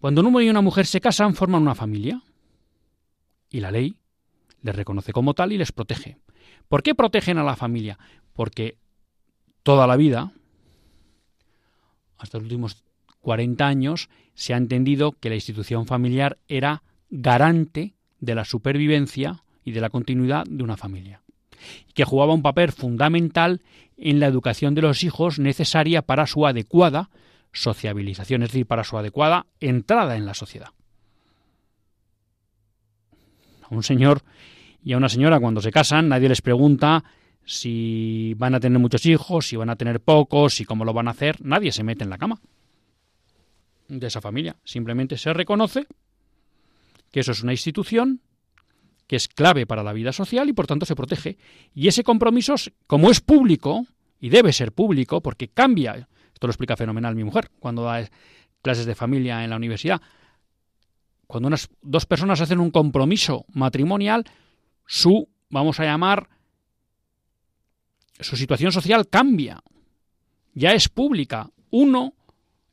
Cuando un hombre y una mujer se casan, forman una familia. Y la ley les reconoce como tal y les protege. ¿Por qué protegen a la familia? Porque toda la vida, hasta los últimos 40 años, se ha entendido que la institución familiar era garante de la supervivencia y de la continuidad de una familia, y que jugaba un papel fundamental en la educación de los hijos necesaria para su adecuada sociabilización, es decir, para su adecuada entrada en la sociedad. Un señor y a una señora cuando se casan nadie les pregunta si van a tener muchos hijos, si van a tener pocos, si cómo lo van a hacer. Nadie se mete en la cama de esa familia. Simplemente se reconoce que eso es una institución que es clave para la vida social y por tanto se protege. Y ese compromiso, como es público, y debe ser público, porque cambia, esto lo explica fenomenal mi mujer cuando da clases de familia en la universidad, cuando unas dos personas hacen un compromiso matrimonial, su, vamos a llamar, su situación social cambia. Ya es pública. Uno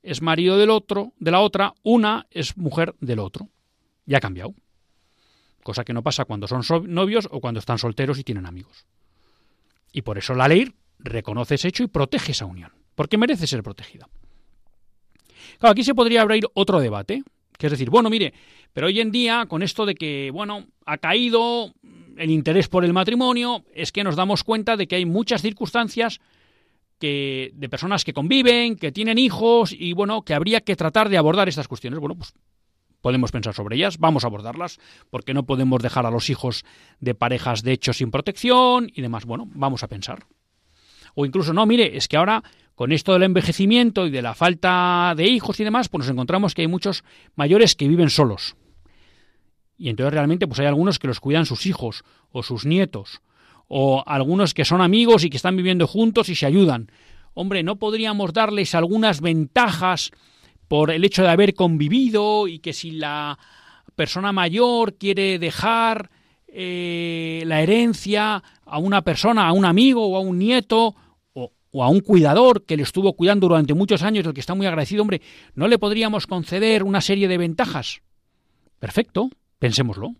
es marido del otro, de la otra, una es mujer del otro. Ya ha cambiado. Cosa que no pasa cuando son novios o cuando están solteros y tienen amigos. Y por eso la ley reconoce ese hecho y protege esa unión, porque merece ser protegida. Claro, aquí se podría abrir otro debate, que es decir, bueno, mire, pero hoy en día, con esto de que, bueno, ha caído el interés por el matrimonio, es que nos damos cuenta de que hay muchas circunstancias que, de personas que conviven, que tienen hijos, y bueno, que habría que tratar de abordar estas cuestiones. Bueno, pues podemos pensar sobre ellas, vamos a abordarlas, porque no podemos dejar a los hijos de parejas de hecho sin protección y demás. Bueno, vamos a pensar. O incluso, no, mire, es que ahora con esto del envejecimiento y de la falta de hijos y demás, pues nos encontramos que hay muchos mayores que viven solos. Y entonces realmente pues hay algunos que los cuidan sus hijos o sus nietos, o algunos que son amigos y que están viviendo juntos y se ayudan. Hombre, ¿no podríamos darles algunas ventajas por el hecho de haber convivido y que si la persona mayor quiere dejar eh, la herencia a una persona, a un amigo o a un nieto, o a un cuidador que le estuvo cuidando durante muchos años, del que está muy agradecido, hombre, ¿no le podríamos conceder una serie de ventajas? Perfecto, pensémoslo.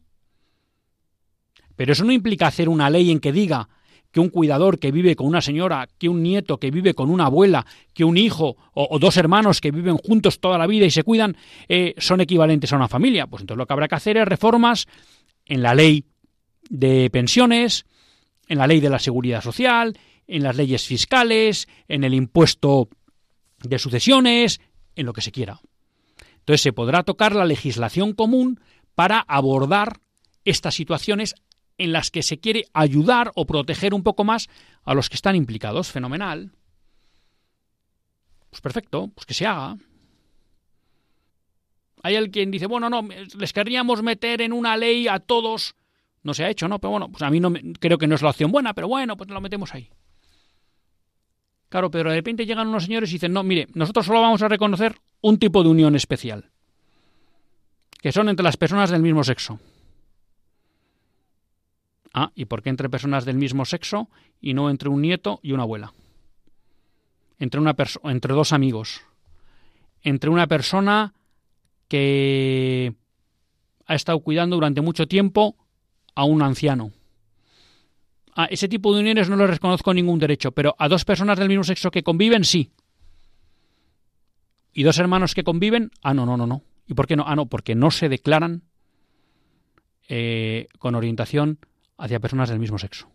Pero eso no implica hacer una ley en que diga que un cuidador que vive con una señora, que un nieto que vive con una abuela, que un hijo o, dos hermanos que viven juntos toda la vida y se cuidan, eh, son equivalentes a una familia. Pues entonces lo que habrá que hacer es reformas en la ley de pensiones, en la ley de la seguridad social, en las leyes fiscales, en el impuesto de sucesiones, en lo que se quiera. Entonces se podrá tocar la legislación común para abordar estas situaciones en las que se quiere ayudar o proteger un poco más a los que están implicados. Fenomenal. Pues perfecto, pues que se haga. Hay alguien dice, bueno, no, les querríamos meter en una ley a todos. No se ha hecho, ¿no? Pero bueno, pues a mí no creo que no es la opción buena, pero bueno, pues lo metemos ahí. Claro, pero de repente llegan unos señores y dicen, no, mire, nosotros solo vamos a reconocer un tipo de unión especial, que son entre las personas del mismo sexo. Ah, ¿y por qué entre personas del mismo sexo y no entre un nieto y una abuela? Entre, una entre dos amigos. Entre una persona que ha estado cuidando durante mucho tiempo a un anciano. A ese tipo de uniones no les reconozco ningún derecho, pero a dos personas del mismo sexo que conviven, sí. ¿Y dos hermanos que conviven? Ah, no, no, no, no. ¿Y por qué no? Ah, no, porque no se declaran eh, con orientación hacia personas del mismo sexo.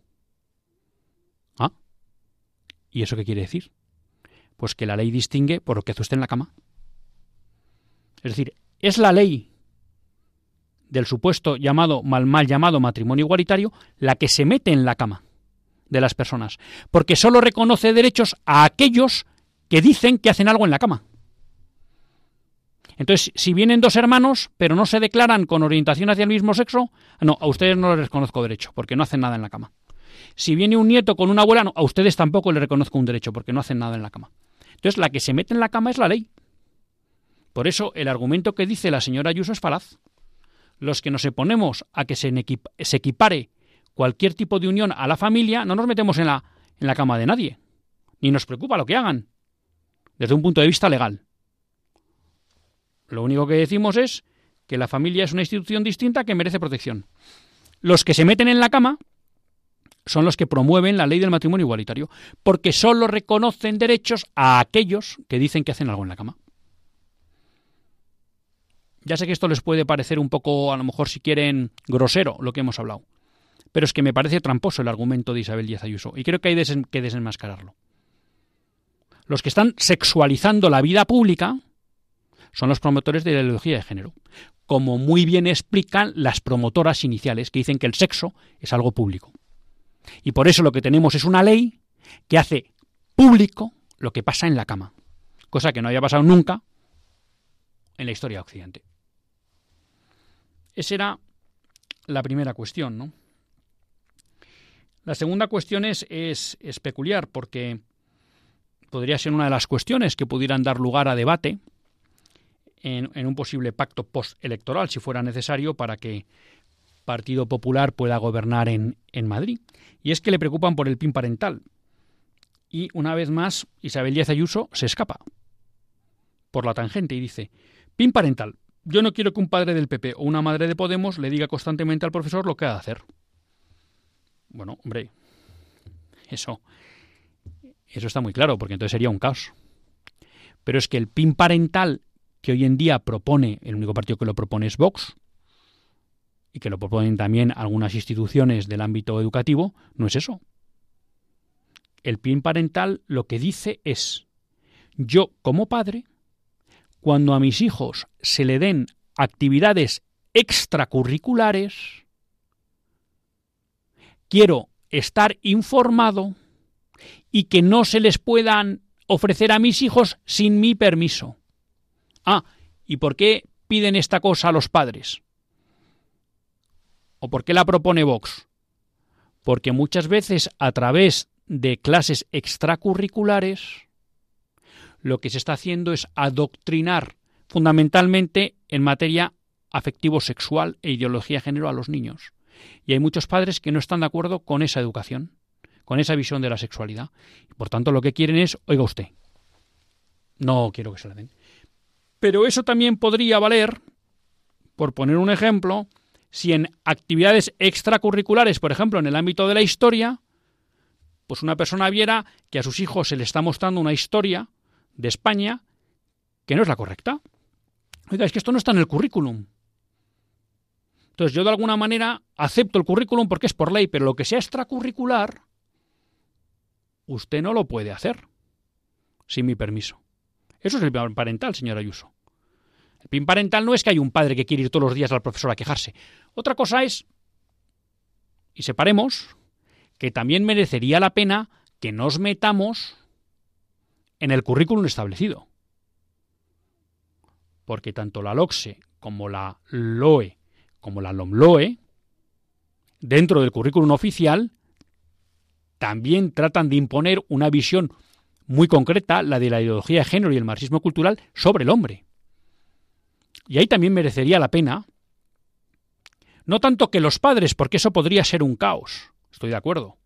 ¿Ah? ¿Y eso qué quiere decir? Pues que la ley distingue por lo que hace usted en la cama. Es decir, es la ley del supuesto llamado mal mal llamado matrimonio igualitario la que se mete en la cama de las personas, porque solo reconoce derechos a aquellos que dicen que hacen algo en la cama. Entonces, si vienen dos hermanos, pero no se declaran con orientación hacia el mismo sexo, no, a ustedes no les reconozco derecho, porque no hacen nada en la cama. Si viene un nieto con una abuela, no, a ustedes tampoco les reconozco un derecho, porque no hacen nada en la cama. Entonces, la que se mete en la cama es la ley. Por eso, el argumento que dice la señora Ayuso es falaz. Los que nos oponemos a que se, se equipare cualquier tipo de unión a la familia, no nos metemos en la, en la cama de nadie, ni nos preocupa lo que hagan, desde un punto de vista legal. Lo único que decimos es que la familia es una institución distinta que merece protección. Los que se meten en la cama son los que promueven la ley del matrimonio igualitario, porque solo reconocen derechos a aquellos que dicen que hacen algo en la cama. Ya sé que esto les puede parecer un poco, a lo mejor si quieren, grosero lo que hemos hablado, pero es que me parece tramposo el argumento de Isabel Díaz Ayuso, y creo que hay que desenmascararlo. Los que están sexualizando la vida pública son los promotores de la ideología de género, como muy bien explican las promotoras iniciales, que dicen que el sexo es algo público. Y por eso lo que tenemos es una ley que hace público lo que pasa en la cama, cosa que no haya pasado nunca en la historia de Occidente. Esa era la primera cuestión, ¿no? La segunda cuestión es, es, es peculiar porque podría ser una de las cuestiones que pudieran dar lugar a debate en, un posible pacto postelectoral, si fuera necesario, para que Partido Popular pueda gobernar en, en Madrid. Y es que le preocupan por el PIN parental. Y una vez más, Isabel Díaz Ayuso se escapa por la tangente y dice, PIN parental. Yo no quiero que un padre del PP o una madre de Podemos le diga constantemente al profesor lo que ha de hacer. Bueno, hombre, eso, eso está muy claro, porque entonces sería un caos. Pero es que el PIN parental que hoy en día propone, el único partido que lo propone es Vox, y que lo proponen también algunas instituciones del ámbito educativo, no es eso. El PIN parental lo que dice es, yo como padre, cuando a mis hijos se le den actividades extracurriculares, quiero estar informado y que no se les puedan ofrecer a mis hijos sin mi permiso. Ah, ¿y por qué piden esta cosa a los padres? ¿O por qué la propone Vox? Porque muchas veces a través de clases extracurriculares lo que se está haciendo es adoctrinar fundamentalmente en materia afectivo-sexual e ideología de género a los niños. Y hay muchos padres que no están de acuerdo con esa educación, con esa visión de la sexualidad. Por tanto, lo que quieren es, oiga usted, no quiero que se la den. Pero eso también podría valer, por poner un ejemplo, si en actividades extracurriculares, por ejemplo, en el ámbito de la historia, pues una persona viera que a sus hijos se le está mostrando una historia de España que no es la correcta. Oiga, es que esto no está en el currículum. Entonces yo de alguna manera acepto el currículum porque es por ley, pero lo que sea extracurricular, usted no lo puede hacer sin mi permiso. Eso es el parental, señor Ayuso. El PIN parental no es que hay un padre que quiere ir todos los días al profesor a quejarse. Otra cosa es, y separemos, que también merecería la pena que nos metamos en el currículum establecido. Porque tanto la LOCSE como la LOE como la LOMLOE, dentro del currículum oficial, también tratan de imponer una visión muy concreta, la de la ideología de género y el marxismo cultural, sobre el hombre. Y ahí también merecería la pena, no tanto que los padres, porque eso podría ser un caos, estoy de acuerdo,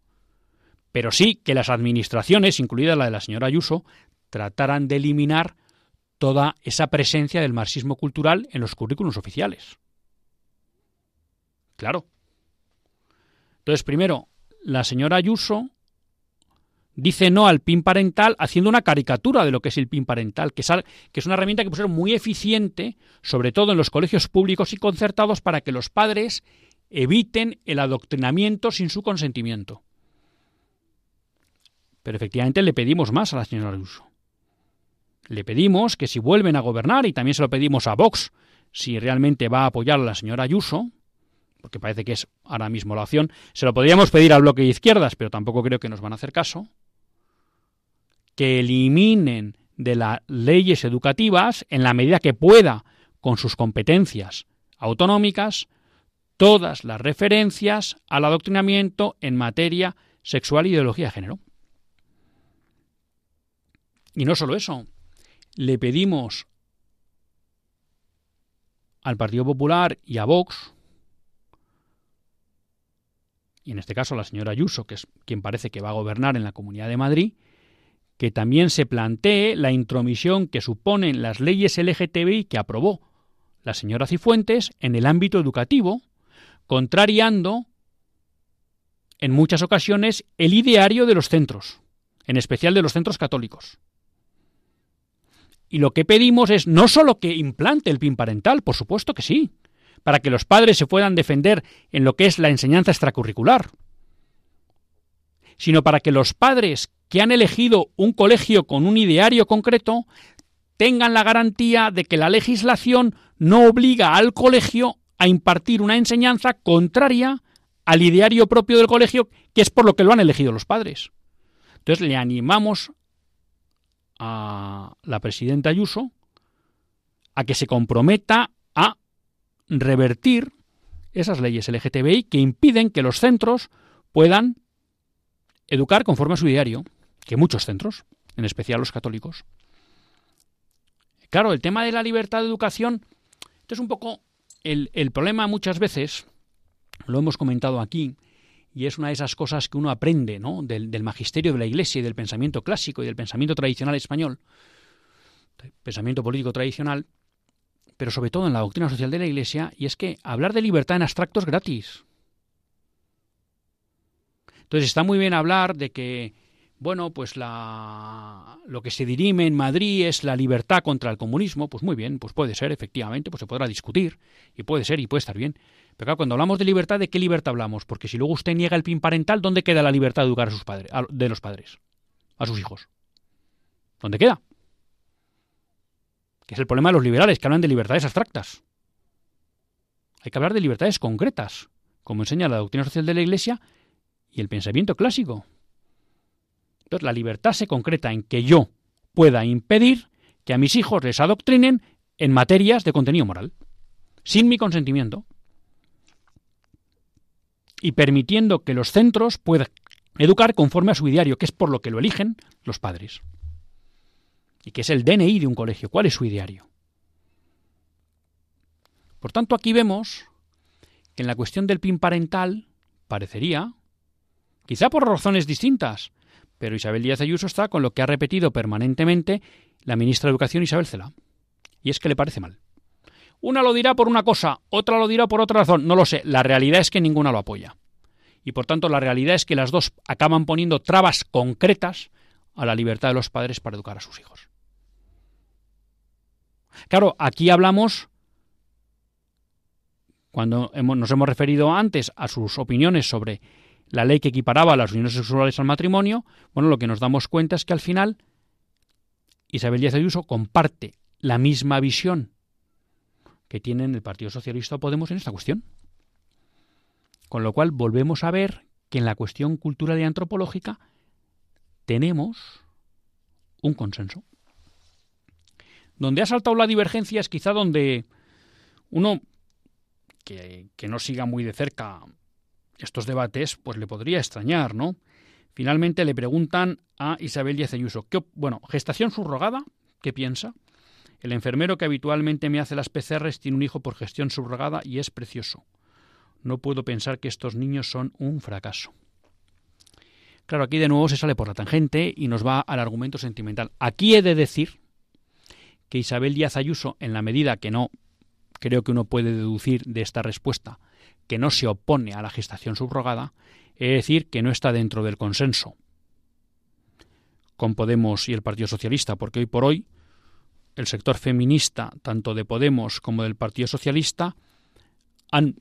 pero sí que las administraciones, incluida la de la señora Ayuso, trataran de eliminar toda esa presencia del marxismo cultural en los currículos oficiales. Claro. Entonces, primero, la señora Ayuso dice no al PIN parental haciendo una caricatura de lo que es el PIN parental, que es, una herramienta que puede ser muy eficiente, sobre todo en los colegios públicos y concertados, para que los padres eviten el adoctrinamiento sin su consentimiento. Pero efectivamente le pedimos más a la señora Ayuso. Le pedimos que si vuelven a gobernar, y también se lo pedimos a Vox, si realmente va a apoyar a la señora Ayuso, porque parece que es ahora mismo la opción, se lo podríamos pedir al bloque de izquierdas, pero tampoco creo que nos van a hacer caso, que eliminen de las leyes educativas, en la medida que pueda, con sus competencias autonómicas, todas las referencias al adoctrinamiento en materia sexual y ideología de género. Y no solo eso, le pedimos al Partido Popular y a Vox y en este caso la señora Ayuso, que es quien parece que va a gobernar en la Comunidad de Madrid, que también se plantee la intromisión que suponen las leyes LGTBI que aprobó la señora Cifuentes en el ámbito educativo, contrariando en muchas ocasiones el ideario de los centros, en especial de los centros católicos. Y lo que pedimos es no solo que implante el PIN parental, por supuesto que sí, para que los padres se puedan defender en lo que es la enseñanza extracurricular, sino para que los padres que han elegido un colegio con un ideario concreto tengan la garantía de que la legislación no obliga al colegio a impartir una enseñanza contraria al ideario propio del colegio, que es por lo que lo han elegido los padres. Entonces le animamos a la presidenta Ayuso a que se comprometa a revertir esas leyes LGTBI que impiden que los centros puedan educar conforme a su diario, que muchos centros, en especial los católicos. Claro, el tema de la libertad de educación, este es un poco el, problema muchas veces, lo hemos comentado aquí, y es una de esas cosas que uno aprende ¿no? del, del, magisterio de la Iglesia y del pensamiento clásico y del pensamiento tradicional español, pensamiento político tradicional, pero sobre todo en la doctrina social de la Iglesia, y es que hablar de libertad en abstracto es gratis. Entonces está muy bien hablar de que, bueno, pues la, lo que se dirime en Madrid es la libertad contra el comunismo, pues muy bien, pues puede ser, efectivamente, pues se podrá discutir, y puede ser, y puede estar bien. Pero claro, cuando hablamos de libertad, ¿de qué libertad hablamos? Porque si luego usted niega el PIN parental, ¿dónde queda la libertad de educar a sus padres, de los padres, a sus hijos? ¿Dónde queda? que es el problema de los liberales, que hablan de libertades abstractas. Hay que hablar de libertades concretas, como enseña la doctrina social de la Iglesia y el pensamiento clásico. Entonces, la libertad se concreta en que yo pueda impedir que a mis hijos les adoctrinen en materias de contenido moral, sin mi consentimiento, y permitiendo que los centros puedan educar conforme a su diario, que es por lo que lo eligen los padres y que es el DNI de un colegio. ¿Cuál es su ideario? Por tanto, aquí vemos que en la cuestión del PIN parental parecería, quizá por razones distintas, pero Isabel Díaz Ayuso está con lo que ha repetido permanentemente la ministra de Educación Isabel Cela. Y es que le parece mal. Una lo dirá por una cosa, otra lo dirá por otra razón, no lo sé. La realidad es que ninguna lo apoya. Y por tanto la realidad es que las dos acaban poniendo trabas concretas a la libertad de los padres para educar a sus hijos. Claro, aquí hablamos, cuando nos hemos referido antes a sus opiniones sobre la ley que equiparaba las uniones sexuales al matrimonio, bueno, lo que nos damos cuenta es que al final Isabel Díaz Ayuso comparte la misma visión que tienen el Partido Socialista o Podemos en esta cuestión. Con lo cual volvemos a ver que en la cuestión cultural y antropológica tenemos un consenso. Donde ha saltado la divergencia es quizá donde uno que, que no siga muy de cerca estos debates, pues le podría extrañar, ¿no? Finalmente le preguntan a Isabel Díaz Ayuso, ¿qué, bueno, gestación subrogada, ¿qué piensa? El enfermero que habitualmente me hace las PCRs tiene un hijo por gestión subrogada y es precioso. No puedo pensar que estos niños son un fracaso. Claro, aquí de nuevo se sale por la tangente y nos va al argumento sentimental. Aquí he de decir que Isabel Díaz Ayuso, en la medida que no creo que uno puede deducir de esta respuesta, que no se opone a la gestación subrogada, es decir, que no está dentro del consenso con Podemos y el Partido Socialista, porque hoy por hoy el sector feminista, tanto de Podemos como del Partido Socialista, han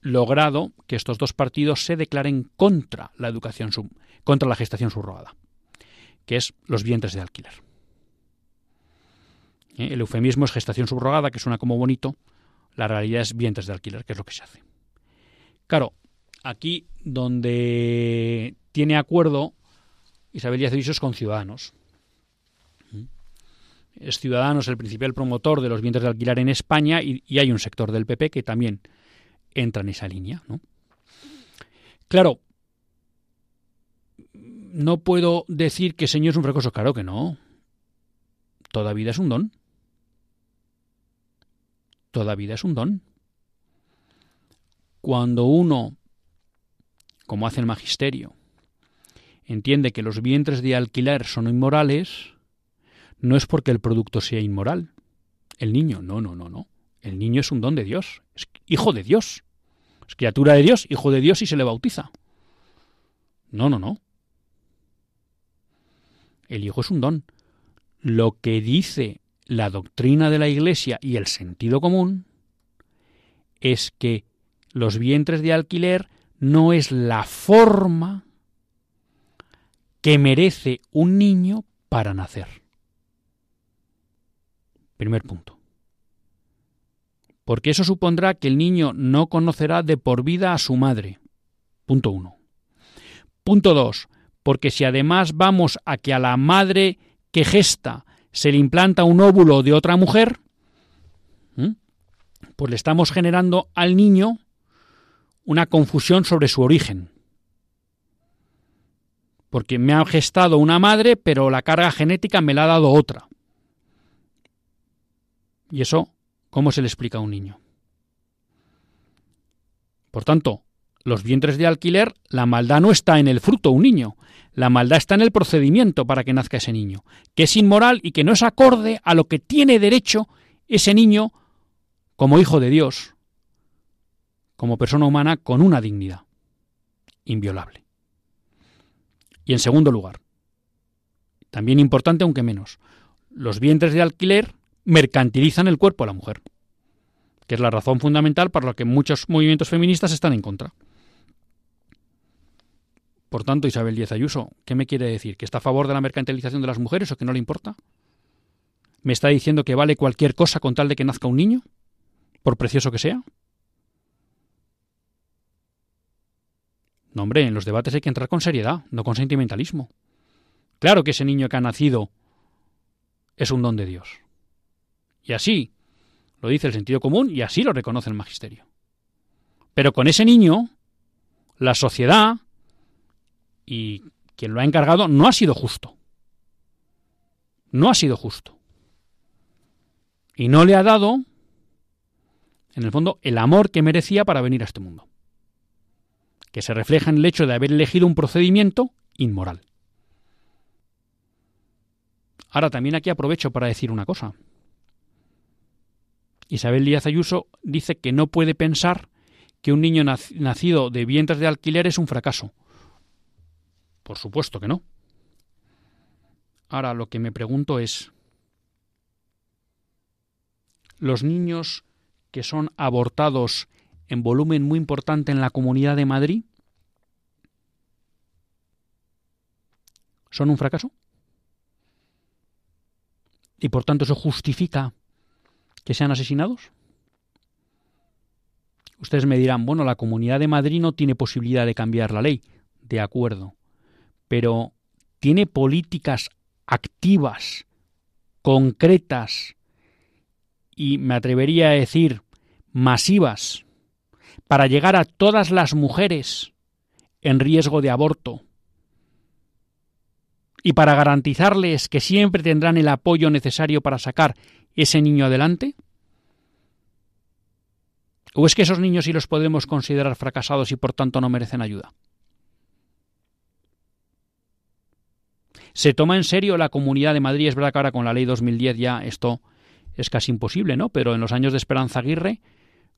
logrado que estos dos partidos se declaren contra la educación contra la gestación subrogada, que es los vientres de alquiler. ¿Eh? El eufemismo es gestación subrogada, que suena como bonito, la realidad es vientres de alquiler, que es lo que se hace. Claro, aquí donde tiene acuerdo Isabel Díaz Ayuso es con Ciudadanos. Es Ciudadanos el principal promotor de los vientres de alquiler en España y, hay un sector del PP que también entra en esa línea. ¿no? Claro, no puedo decir que Señor es un fracaso, claro que no. Toda vida es un don. Toda vida es un don. Cuando uno, como hace el magisterio, entiende que los vientres de alquiler son inmorales, no es porque el producto sea inmoral. El niño, no, no, no, no. El niño es un don de Dios, es hijo de Dios. Es criatura de Dios, hijo de Dios y se le bautiza. No, no, no. El hijo es un don. Lo que dice la doctrina de la Iglesia y el sentido común es que los vientres de alquiler no es la forma que merece un niño para nacer. Primer punto. Porque eso supondrá que el niño no conocerá de por vida a su madre. Punto uno. Punto dos. Porque si además vamos a que a la madre que gesta se le implanta un óvulo de otra mujer, pues le estamos generando al niño una confusión sobre su origen porque me ha gestado una madre, pero la carga genética me la ha dado otra. ¿Y eso cómo se le explica a un niño? Por tanto, los vientres de alquiler, la maldad no está en el fruto, un niño. La maldad está en el procedimiento para que nazca ese niño, que es inmoral y que no es acorde a lo que tiene derecho ese niño como hijo de Dios, como persona humana con una dignidad inviolable. Y en segundo lugar, también importante aunque menos, los vientres de alquiler mercantilizan el cuerpo de la mujer, que es la razón fundamental para la que muchos movimientos feministas están en contra. Por tanto, Isabel Díaz Ayuso, ¿qué me quiere decir? ¿Que está a favor de la mercantilización de las mujeres o que no le importa? ¿Me está diciendo que vale cualquier cosa con tal de que nazca un niño? ¿Por precioso que sea? No, hombre, en los debates hay que entrar con seriedad, no con sentimentalismo. Claro que ese niño que ha nacido es un don de Dios. Y así lo dice el sentido común y así lo reconoce el magisterio. Pero con ese niño, la sociedad y quien lo ha encargado no ha sido justo. No ha sido justo. Y no le ha dado, en el fondo, el amor que merecía para venir a este mundo que se refleja en el hecho de haber elegido un procedimiento inmoral. Ahora también aquí aprovecho para decir una cosa. Isabel Díaz Ayuso dice que no puede pensar que un niño nacido de vientres de alquiler es un fracaso. Por supuesto que no. Ahora lo que me pregunto es, ¿los niños que son abortados en volumen muy importante en la Comunidad de Madrid son un fracaso? ¿Y por tanto eso justifica que sean asesinados? Ustedes me dirán, bueno, la Comunidad de Madrid no tiene posibilidad de cambiar la ley. De acuerdo. Pero tiene políticas activas, concretas y me atrevería a decir masivas para llegar a todas las mujeres en riesgo de aborto y para garantizarles que siempre tendrán el apoyo necesario para sacar ese niño adelante? ¿O es que esos niños sí los podemos considerar fracasados y por tanto no merecen ayuda? ¿Se toma en serio la Comunidad de Madrid? Es verdad que ahora con la ley 2010 ya esto es casi imposible, ¿no? Pero en los años de Esperanza Aguirre,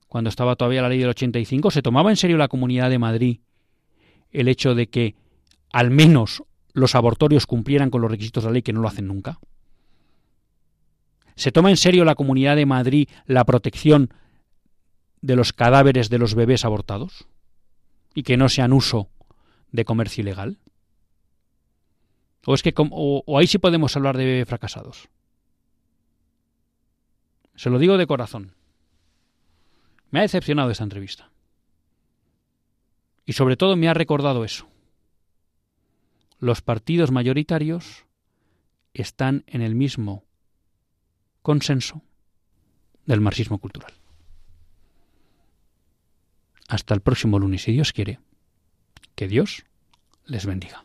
cuando estaba todavía la ley del 85, ¿se tomaba en serio la Comunidad de Madrid el hecho de que al menos los abortorios cumplieran con los requisitos de la ley que no lo hacen nunca? ¿Se toma en serio la Comunidad de Madrid la protección de los cadáveres de los bebés abortados y que no sean uso de comercio ilegal? ¿O es que o, ahí sí podemos hablar de fracasados? Se lo digo de corazón. Me ha decepcionado esta entrevista. Y sobre todo me ha recordado eso los partidos mayoritarios están en el mismo consenso del marxismo cultural. Hasta el próximo lunes, si Dios quiere. Que Dios les bendiga.